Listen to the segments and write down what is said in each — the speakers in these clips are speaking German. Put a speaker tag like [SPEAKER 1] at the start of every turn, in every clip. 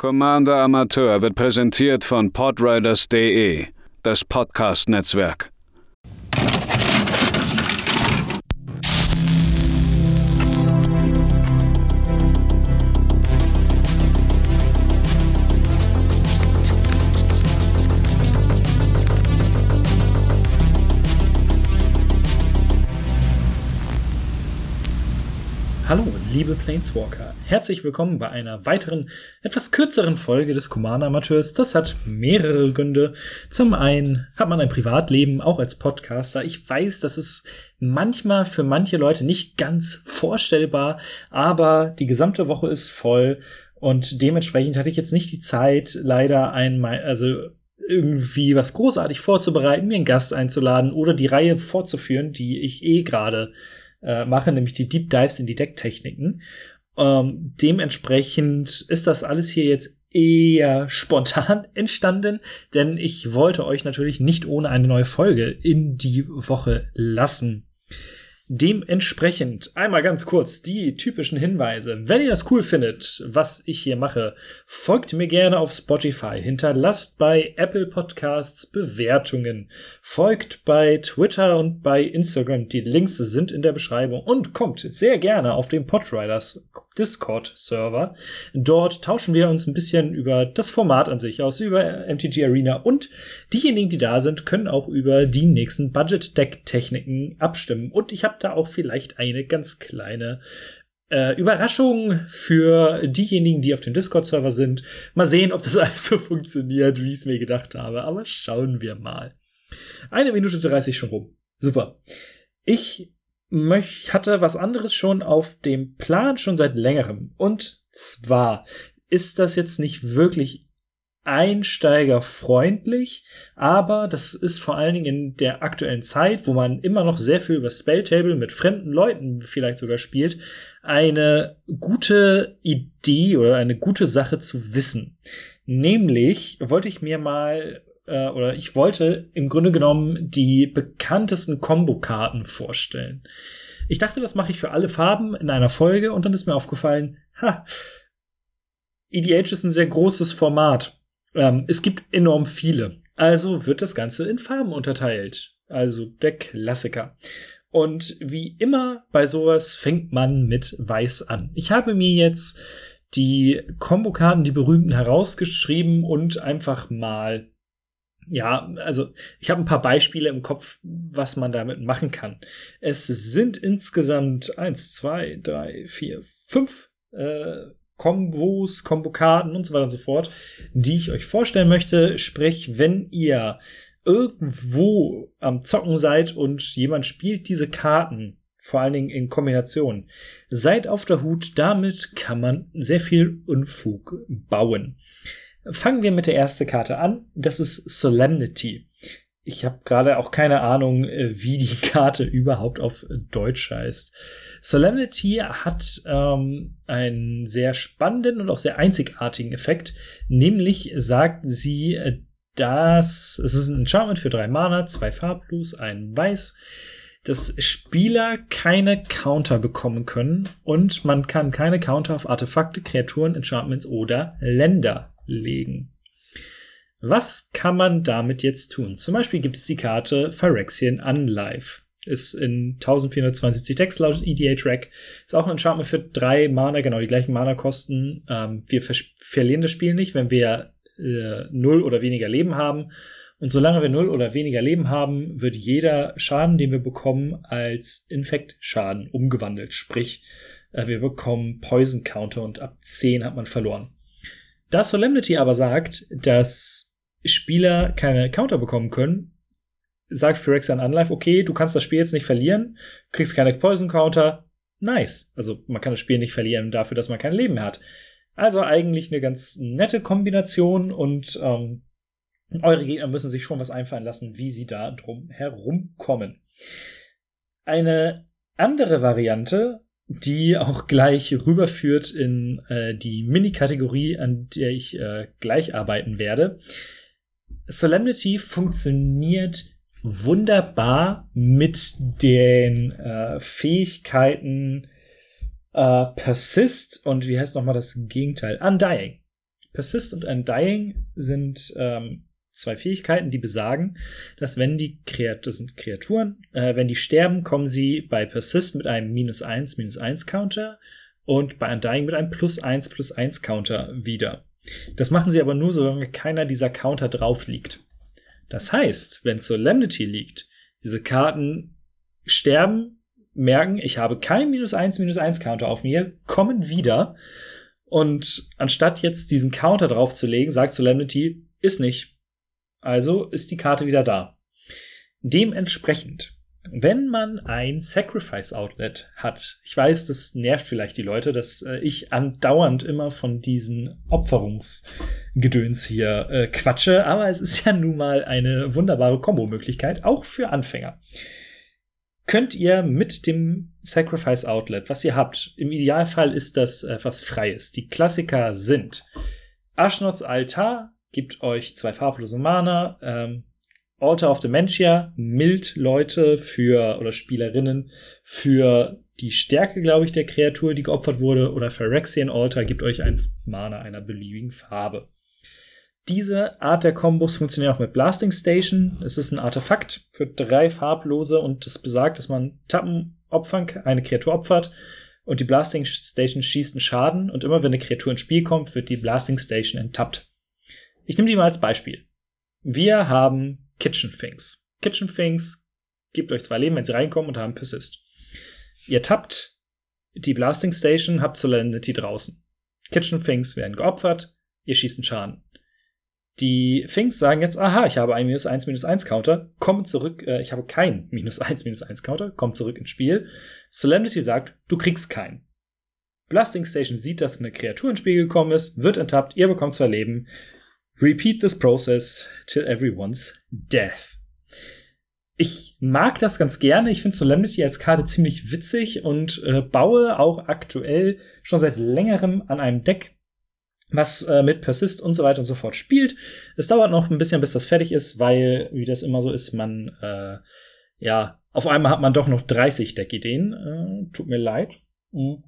[SPEAKER 1] Commander Amateur wird präsentiert von podriders.de, das Podcast-Netzwerk.
[SPEAKER 2] Hallo, liebe Planeswalker. Herzlich willkommen bei einer weiteren, etwas kürzeren Folge des Commander Amateurs. Das hat mehrere Gründe. Zum einen hat man ein Privatleben, auch als Podcaster. Ich weiß, das ist manchmal für manche Leute nicht ganz vorstellbar, aber die gesamte Woche ist voll und dementsprechend hatte ich jetzt nicht die Zeit, leider einmal, also irgendwie was großartig vorzubereiten, mir einen Gast einzuladen oder die Reihe fortzuführen, die ich eh gerade äh, mache, nämlich die Deep Dives in die Decktechniken. Ähm, dementsprechend ist das alles hier jetzt eher spontan entstanden, denn ich wollte euch natürlich nicht ohne eine neue Folge in die Woche lassen. Dementsprechend einmal ganz kurz die typischen Hinweise. Wenn ihr das cool findet, was ich hier mache, folgt mir gerne auf Spotify, hinterlasst bei Apple Podcasts Bewertungen, folgt bei Twitter und bei Instagram. Die Links sind in der Beschreibung und kommt sehr gerne auf den Podriders Discord-Server. Dort tauschen wir uns ein bisschen über das Format an sich aus, über MTG Arena und diejenigen, die da sind, können auch über die nächsten Budget-Deck-Techniken abstimmen. Und ich habe da auch vielleicht eine ganz kleine äh, Überraschung für diejenigen, die auf dem Discord-Server sind. Mal sehen, ob das alles so funktioniert, wie ich es mir gedacht habe. Aber schauen wir mal. Eine Minute 30 schon rum. Super. Ich hatte was anderes schon auf dem Plan, schon seit längerem. Und zwar ist das jetzt nicht wirklich einsteigerfreundlich, aber das ist vor allen Dingen in der aktuellen Zeit, wo man immer noch sehr viel über Spelltable mit fremden Leuten vielleicht sogar spielt, eine gute Idee oder eine gute Sache zu wissen. Nämlich wollte ich mir mal äh, oder ich wollte im Grunde genommen die bekanntesten Combo-Karten vorstellen. Ich dachte, das mache ich für alle Farben in einer Folge und dann ist mir aufgefallen, ha, EDH ist ein sehr großes Format. Ähm, es gibt enorm viele. Also wird das Ganze in Farben unterteilt. Also der Klassiker. Und wie immer bei sowas fängt man mit Weiß an. Ich habe mir jetzt die Kombokarten, die berühmten, herausgeschrieben und einfach mal ja, also ich habe ein paar Beispiele im Kopf, was man damit machen kann. Es sind insgesamt eins, zwei, drei, vier, fünf äh, Kombos, Kombokarten und so weiter und so fort, die ich euch vorstellen möchte. Sprich, wenn ihr irgendwo am Zocken seid und jemand spielt diese Karten, vor allen Dingen in Kombination, seid auf der Hut. Damit kann man sehr viel Unfug bauen. Fangen wir mit der ersten Karte an. Das ist Solemnity. Ich habe gerade auch keine Ahnung, äh, wie die Karte überhaupt auf Deutsch heißt. Solemnity hat ähm, einen sehr spannenden und auch sehr einzigartigen Effekt. Nämlich sagt sie, äh, dass es ist ein Enchantment für drei Mana, zwei Farblos, ein Weiß, dass Spieler keine Counter bekommen können und man kann keine Counter auf Artefakte, Kreaturen, Enchantments oder Länder legen. Was kann man damit jetzt tun? Zum Beispiel gibt es die Karte Phyrexian Unlife. Ist in 1472 Text laut EDA-Track. Ist auch ein Enchantment für drei Mana, genau die gleichen Mana-Kosten. Ähm, wir verlieren das Spiel nicht, wenn wir äh, null oder weniger Leben haben. Und solange wir null oder weniger Leben haben, wird jeder Schaden, den wir bekommen, als Infekt-Schaden umgewandelt. Sprich, äh, wir bekommen Poison Counter und ab 10 hat man verloren. Da Solemnity aber sagt, dass Spieler keine Counter bekommen können, sagt Phyrexian Unlife, okay, du kannst das Spiel jetzt nicht verlieren, kriegst keine Poison Counter, nice. Also man kann das Spiel nicht verlieren dafür, dass man kein Leben mehr hat. Also eigentlich eine ganz nette Kombination und ähm, eure Gegner müssen sich schon was einfallen lassen, wie sie da drum herumkommen. Eine andere Variante die auch gleich rüberführt in äh, die Mini-Kategorie, an der ich äh, gleich arbeiten werde. Solemnity funktioniert wunderbar mit den äh, Fähigkeiten äh, Persist und wie heißt nochmal das Gegenteil? Undying. Persist und Undying sind ähm, zwei Fähigkeiten, die besagen, dass wenn die Kreat das sind Kreaturen, äh, wenn die sterben, kommen sie bei Persist mit einem minus eins minus eins Counter und bei Undying mit einem plus eins plus eins Counter wieder. Das machen sie aber nur, solange keiner dieser Counter drauf liegt. Das heißt, wenn Solemnity liegt, diese Karten sterben, merken, ich habe kein minus eins minus eins Counter auf mir, kommen wieder und anstatt jetzt diesen Counter draufzulegen, sagt Solemnity, ist nicht. Also ist die Karte wieder da. Dementsprechend, wenn man ein Sacrifice Outlet hat, ich weiß, das nervt vielleicht die Leute, dass äh, ich andauernd immer von diesen Opferungsgedöns hier äh, quatsche, aber es ist ja nun mal eine wunderbare Kombo-Möglichkeit, auch für Anfänger könnt ihr mit dem Sacrifice Outlet, was ihr habt, im Idealfall ist das etwas Freies. Die Klassiker sind Ashnots Altar, gibt euch zwei farblose Mana, ähm, Altar of Dementia, mild Leute für oder Spielerinnen für die Stärke, glaube ich, der Kreatur, die geopfert wurde, oder Phyrexian Altar gibt euch ein Mana einer beliebigen Farbe. Diese Art der Kombos funktioniert auch mit Blasting Station. Es ist ein Artefakt für drei farblose und es besagt, dass man Tappen opfern, eine Kreatur opfert und die Blasting Station schießt einen Schaden und immer wenn eine Kreatur ins Spiel kommt, wird die Blasting Station enttappt. Ich nehme die mal als Beispiel. Wir haben Kitchen Things. Kitchen Things gibt euch zwei Leben, wenn sie reinkommen und haben Persist. Ihr tappt die Blasting Station, habt Solemnity draußen. Kitchen Things werden geopfert, ihr schießt einen Schaden. Die Things sagen jetzt, aha, ich habe einen minus 1 minus 1 Counter, kommen zurück, äh, ich habe keinen minus 1 minus 1 Counter, kommt zurück ins Spiel. Solemnity sagt, du kriegst keinen. Blasting Station sieht, dass eine Kreatur ins Spiel gekommen ist, wird enttappt, ihr bekommt zwei Leben. Repeat this process till everyone's death. Ich mag das ganz gerne. Ich finde Solemnity als Karte ziemlich witzig und äh, baue auch aktuell schon seit längerem an einem Deck, was äh, mit Persist und so weiter und so fort spielt. Es dauert noch ein bisschen, bis das fertig ist, weil, wie das immer so ist, man, äh, ja, auf einmal hat man doch noch 30 Deckideen. Äh, tut mir leid. Mhm.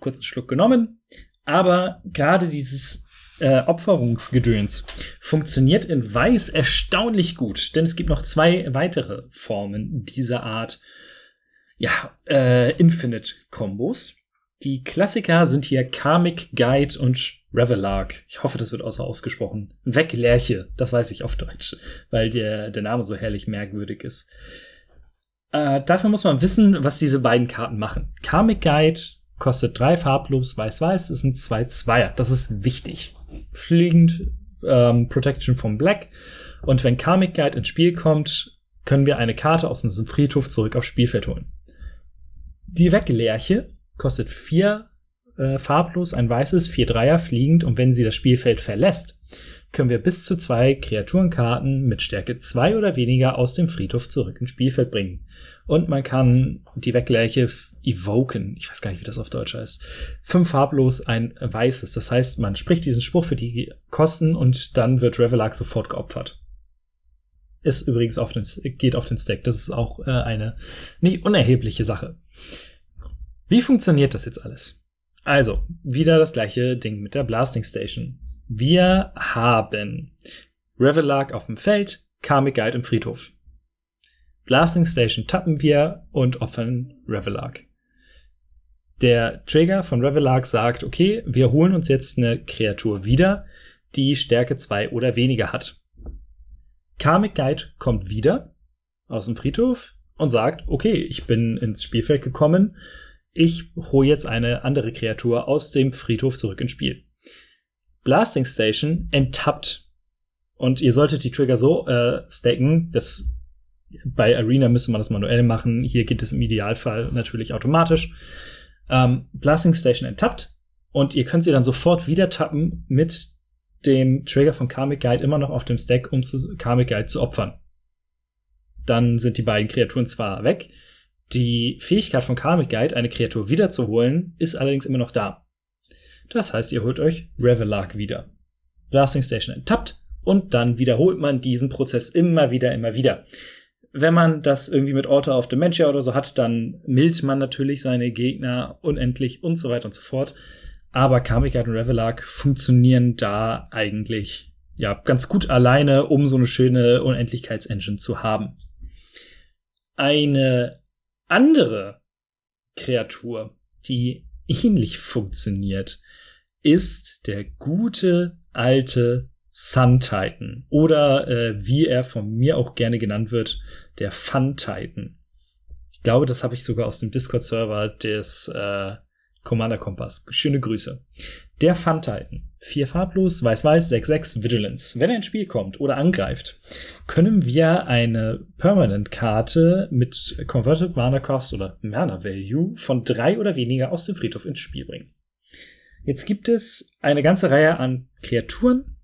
[SPEAKER 2] Kurzen Schluck genommen. Aber gerade dieses äh, Opferungsgedöns funktioniert in Weiß erstaunlich gut, denn es gibt noch zwei weitere Formen dieser Art, ja, äh, Infinite-Kombos. Die Klassiker sind hier Karmic Guide und Revelark. Ich hoffe, das wird außer ausgesprochen. Weglerche, das weiß ich auf Deutsch, weil der, der Name so herrlich merkwürdig ist. Äh, dafür muss man wissen, was diese beiden Karten machen. Karmic Guide kostet drei farblos, weiß-weiß, sind zwei Zweier. Das ist wichtig. Fliegend, ähm, Protection vom Black. Und wenn Karmic Guide ins Spiel kommt, können wir eine Karte aus unserem Friedhof zurück aufs Spielfeld holen. Die Weglerche kostet vier äh, farblos, ein weißes, vier Dreier fliegend und wenn sie das Spielfeld verlässt, können wir bis zu zwei Kreaturenkarten mit Stärke zwei oder weniger aus dem Friedhof zurück ins Spielfeld bringen. Und man kann die Wegleiche evoken. Ich weiß gar nicht, wie das auf Deutsch heißt. Fünf farblos, ein weißes. Das heißt, man spricht diesen Spruch für die Kosten und dann wird Revelark sofort geopfert. Ist übrigens auf den, geht auf den Stack. Das ist auch äh, eine nicht unerhebliche Sache. Wie funktioniert das jetzt alles? Also, wieder das gleiche Ding mit der Blasting Station. Wir haben Revelark auf dem Feld, Karmic Guide im Friedhof. Blasting Station tappen wir und opfern Revelark. Der Trigger von Revelark sagt, okay, wir holen uns jetzt eine Kreatur wieder, die Stärke 2 oder weniger hat. Karmic Guide kommt wieder aus dem Friedhof und sagt, okay, ich bin ins Spielfeld gekommen ich hole jetzt eine andere Kreatur aus dem Friedhof zurück ins Spiel. Blasting Station enttappt. Und ihr solltet die Trigger so äh, stacken, dass bei Arena müsste man das manuell machen. Hier geht es im Idealfall natürlich automatisch. Ähm, Blasting Station enttappt und ihr könnt sie dann sofort wieder tappen mit dem Trigger von Karmic Guide immer noch auf dem Stack, um zu, Karmic Guide zu opfern. Dann sind die beiden Kreaturen zwar weg, die Fähigkeit von Karmic Guide, eine Kreatur wiederzuholen, ist allerdings immer noch da. Das heißt, ihr holt euch Revelark wieder. Blasting Station enttappt und dann wiederholt man diesen Prozess immer wieder, immer wieder. Wenn man das irgendwie mit Altar of Dementia oder so hat, dann mildt man natürlich seine Gegner unendlich und so weiter und so fort. Aber Kamigat und Revelark funktionieren da eigentlich ja ganz gut alleine, um so eine schöne Unendlichkeitsengine zu haben. Eine andere Kreatur, die ähnlich funktioniert, ist der gute alte Sun Titan oder äh, wie er von mir auch gerne genannt wird, der Fun Titan. Ich glaube, das habe ich sogar aus dem Discord-Server des äh, Commander Kompass. Schöne Grüße. Der Fun Titan. Vier farblos, weiß-weiß, 6-6, Vigilance. Wenn er ins Spiel kommt oder angreift, können wir eine Permanent-Karte mit Converted Mana Cost oder Mana Value von drei oder weniger aus dem Friedhof ins Spiel bringen. Jetzt gibt es eine ganze Reihe an Kreaturen,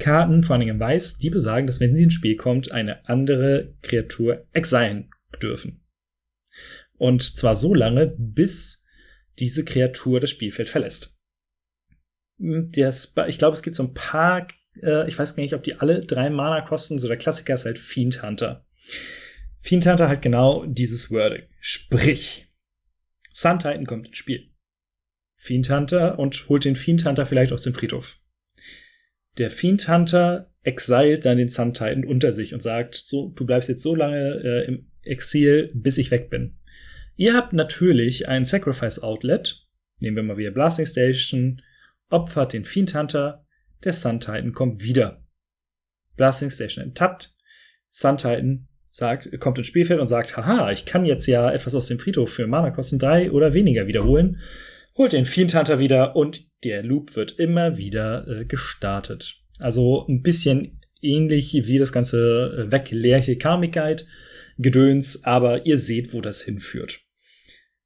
[SPEAKER 2] Karten, vor allem in Weiß, die besagen, dass wenn sie ins Spiel kommt, eine andere Kreatur exilen dürfen. Und zwar so lange, bis diese Kreatur das Spielfeld verlässt. Das, ich glaube, es gibt so ein paar, äh, ich weiß gar nicht, ob die alle drei Mana kosten, so der Klassiker ist halt Fiend Hunter. Fiend Hunter hat genau dieses Wording. Sprich, Sun Titan kommt ins Spiel. Fiend Hunter und holt den Fiend Hunter vielleicht aus dem Friedhof. Der Fiend Hunter exilt dann den Sun Titan unter sich und sagt, so, du bleibst jetzt so lange äh, im Exil, bis ich weg bin. Ihr habt natürlich ein Sacrifice Outlet, nehmen wir mal wieder Blasting Station, opfert den Fiend Hunter, der Sun Titan kommt wieder. Blasting Station enttappt, Sun Titan sagt, kommt ins Spielfeld und sagt, haha, ich kann jetzt ja etwas aus dem Friedhof für Mana kosten drei oder weniger wiederholen holt den Fiend Hunter wieder und der Loop wird immer wieder äh, gestartet. Also ein bisschen ähnlich wie das ganze äh, Wegleerche Karmic Guide Gedöns, aber ihr seht, wo das hinführt.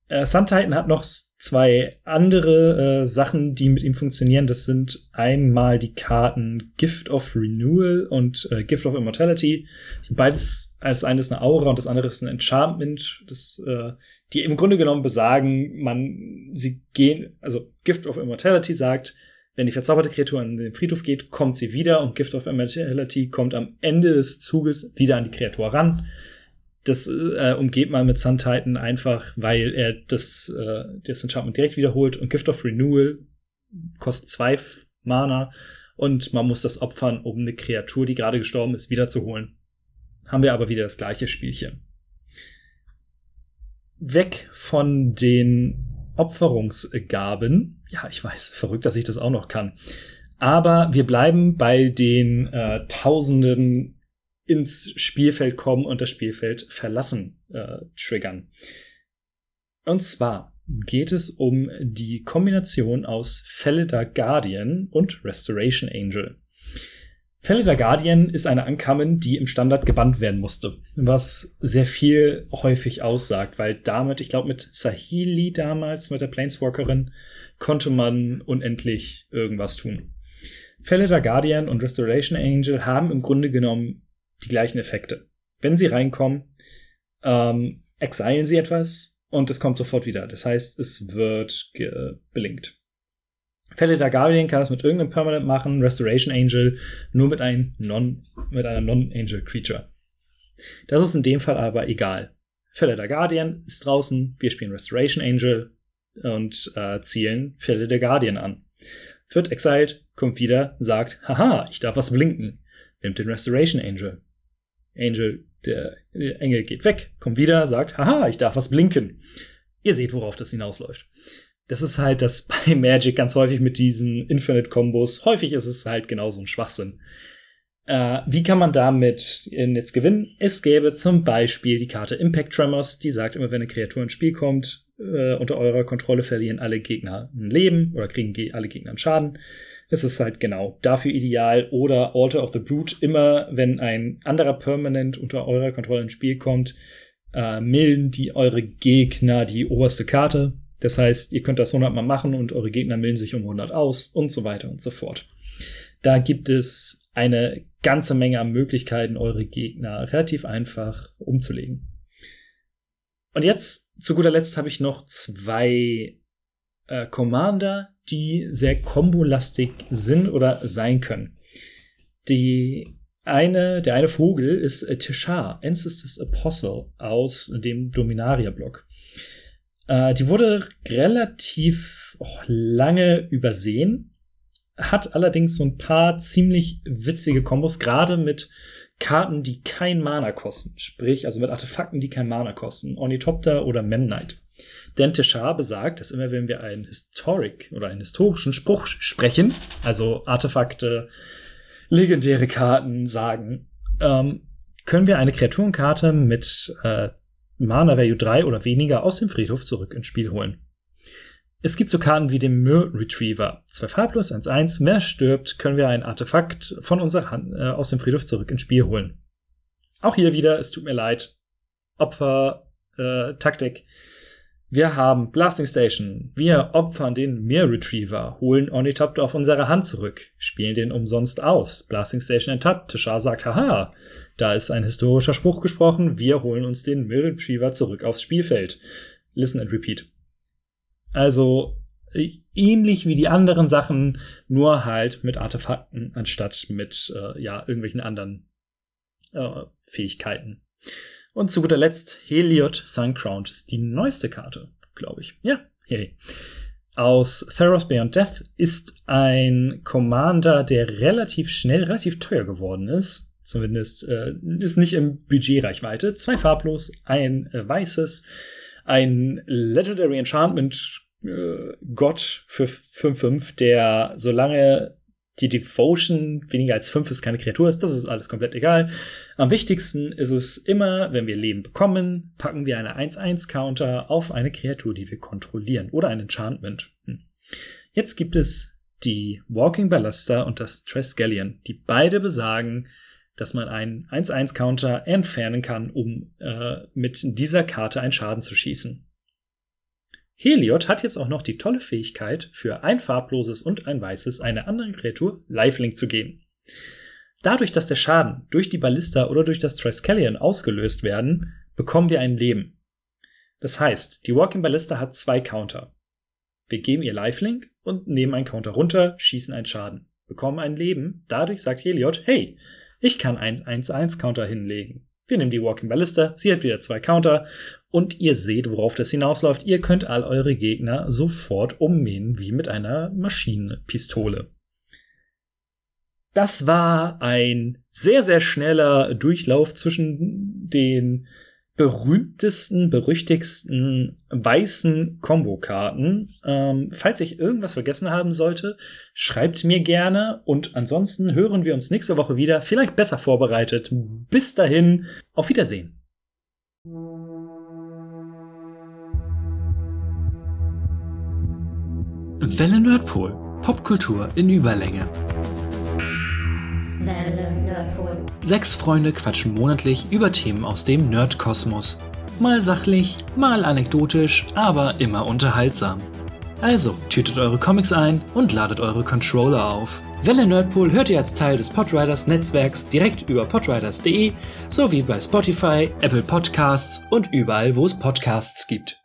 [SPEAKER 2] Äh, Sun Titan hat noch zwei andere äh, Sachen, die mit ihm funktionieren. Das sind einmal die Karten Gift of Renewal und äh, Gift of Immortality. Das sind beides, als eines eine Aura und das andere ist ein Enchantment. Das äh, die im Grunde genommen besagen, man, sie gehen, also Gift of Immortality sagt, wenn die verzauberte Kreatur an den Friedhof geht, kommt sie wieder und Gift of Immortality kommt am Ende des Zuges wieder an die Kreatur ran. Das äh, umgeht man mit Sun Titan einfach, weil er das, äh, das Enchantment direkt wiederholt und Gift of Renewal kostet zwei Mana und man muss das opfern, um eine Kreatur, die gerade gestorben ist, wiederzuholen. Haben wir aber wieder das gleiche Spielchen weg von den Opferungsgaben. Ja, ich weiß, verrückt, dass ich das auch noch kann. Aber wir bleiben bei den äh, Tausenden ins Spielfeld kommen und das Spielfeld verlassen äh, triggern. Und zwar geht es um die Kombination aus Felida Guardian und Restoration Angel. Felida Guardian ist eine Ankamen, die im Standard gebannt werden musste, was sehr viel häufig aussagt, weil damit, ich glaube mit Sahili damals, mit der Planeswalkerin, konnte man unendlich irgendwas tun. Felida Guardian und Restoration Angel haben im Grunde genommen die gleichen Effekte. Wenn sie reinkommen, ähm, exilen sie etwas und es kommt sofort wieder. Das heißt, es wird blinkt. Fälle der Guardian kann das mit irgendeinem Permanent machen, Restoration Angel nur mit, ein non, mit einer Non-Angel Creature. Das ist in dem Fall aber egal. Fälle der Guardian ist draußen, wir spielen Restoration Angel und äh, zielen Fälle der Guardian an. Wird exiled, kommt wieder, sagt, haha, ich darf was blinken. Nimmt den Restoration Angel. Angel, der, der Engel geht weg, kommt wieder, sagt, haha, ich darf was blinken. Ihr seht, worauf das hinausläuft das ist halt das bei Magic ganz häufig mit diesen Infinite-Kombos. Häufig ist es halt genauso ein Schwachsinn. Äh, wie kann man damit jetzt gewinnen? Es gäbe zum Beispiel die Karte Impact Tremors, die sagt immer, wenn eine Kreatur ins Spiel kommt, äh, unter eurer Kontrolle verlieren alle Gegner ein Leben oder kriegen alle Gegner einen Schaden. Es ist halt genau dafür ideal. Oder Alter of the Brute, immer wenn ein anderer Permanent unter eurer Kontrolle ins Spiel kommt, äh, milden die eure Gegner die oberste Karte das heißt, ihr könnt das 100 Mal machen und eure Gegner melden sich um 100 aus und so weiter und so fort. Da gibt es eine ganze Menge an Möglichkeiten, eure Gegner relativ einfach umzulegen. Und jetzt, zu guter Letzt, habe ich noch zwei äh, Commander, die sehr kombolastig sind oder sein können. Die eine, der eine Vogel ist äh, Tishar, Ancestors Apostle aus dem Dominaria-Block. Äh, die wurde relativ oh, lange übersehen, hat allerdings so ein paar ziemlich witzige Kombos, gerade mit Karten, die kein Mana kosten. Sprich, also mit Artefakten, die kein Mana kosten. Ornithopter oder Memnite. Denn Teshar besagt, dass immer wenn wir einen Historic oder einen historischen Spruch sprechen, also Artefakte, legendäre Karten sagen, ähm, können wir eine Kreaturenkarte mit äh, Mana Value 3 oder weniger aus dem Friedhof zurück ins Spiel holen. Es gibt so Karten wie den Myr Retriever. Zwei farblos, 1-1. Wer stirbt, können wir ein Artefakt von unserer Hand äh, aus dem Friedhof zurück ins Spiel holen. Auch hier wieder, es tut mir leid. Opfer, äh, Taktik. Wir haben Blasting Station. Wir opfern den Myr Retriever, holen Ornithopter auf unsere Hand zurück, spielen den umsonst aus. Blasting Station enttappt. Tishar sagt, haha, da ist ein historischer Spruch gesprochen. Wir holen uns den Myr Retriever zurück aufs Spielfeld. Listen and repeat. Also äh, ähnlich wie die anderen Sachen, nur halt mit Artefakten anstatt mit äh, ja irgendwelchen anderen äh, Fähigkeiten. Und zu guter Letzt Heliod Suncrowned ist die neueste Karte, glaube ich. Ja, hey. Aus Theros Beyond Death ist ein Commander, der relativ schnell, relativ teuer geworden ist. Zumindest äh, ist nicht im Budgetreichweite. Zwei farblos, ein äh, weißes, ein Legendary Enchantment äh, Gott für 5-5, der solange die Devotion weniger als 5 ist, keine Kreatur ist, das ist alles komplett egal. Am wichtigsten ist es immer, wenn wir Leben bekommen, packen wir eine 1-1-Counter auf eine Kreatur, die wir kontrollieren oder ein Enchantment. Hm. Jetzt gibt es die Walking Ballista und das Trescallion, die beide besagen, dass man einen 1-1-Counter entfernen kann, um äh, mit dieser Karte einen Schaden zu schießen. Heliod hat jetzt auch noch die tolle Fähigkeit, für ein farbloses und ein weißes einer anderen Kreatur Lifelink zu geben. Dadurch, dass der Schaden durch die Ballista oder durch das Triskelion ausgelöst werden, bekommen wir ein Leben. Das heißt, die Walking Ballista hat zwei Counter. Wir geben ihr Lifelink und nehmen einen Counter runter, schießen einen Schaden, bekommen ein Leben. Dadurch sagt Heliod, hey, ich kann 1-1-1 Counter hinlegen. Wir nehmen die Walking Ballista, sie hat wieder zwei Counter und ihr seht, worauf das hinausläuft. Ihr könnt all eure Gegner sofort ummähen wie mit einer Maschinenpistole. Das war ein sehr, sehr schneller Durchlauf zwischen den berühmtesten, berüchtigsten weißen Kombokarten. Ähm, falls ich irgendwas vergessen haben sollte, schreibt mir gerne und ansonsten hören wir uns nächste Woche wieder, vielleicht besser vorbereitet. Bis dahin, auf Wiedersehen.
[SPEAKER 3] Welle Nerdpool. Popkultur in Überlänge. Sechs Freunde quatschen monatlich über Themen aus dem Nerdkosmos. Mal sachlich, mal anekdotisch, aber immer unterhaltsam. Also, tütet eure Comics ein und ladet eure Controller auf. Welle Nerdpool hört ihr als Teil des Podriders Netzwerks direkt über podriders.de sowie bei Spotify, Apple Podcasts und überall, wo es Podcasts gibt.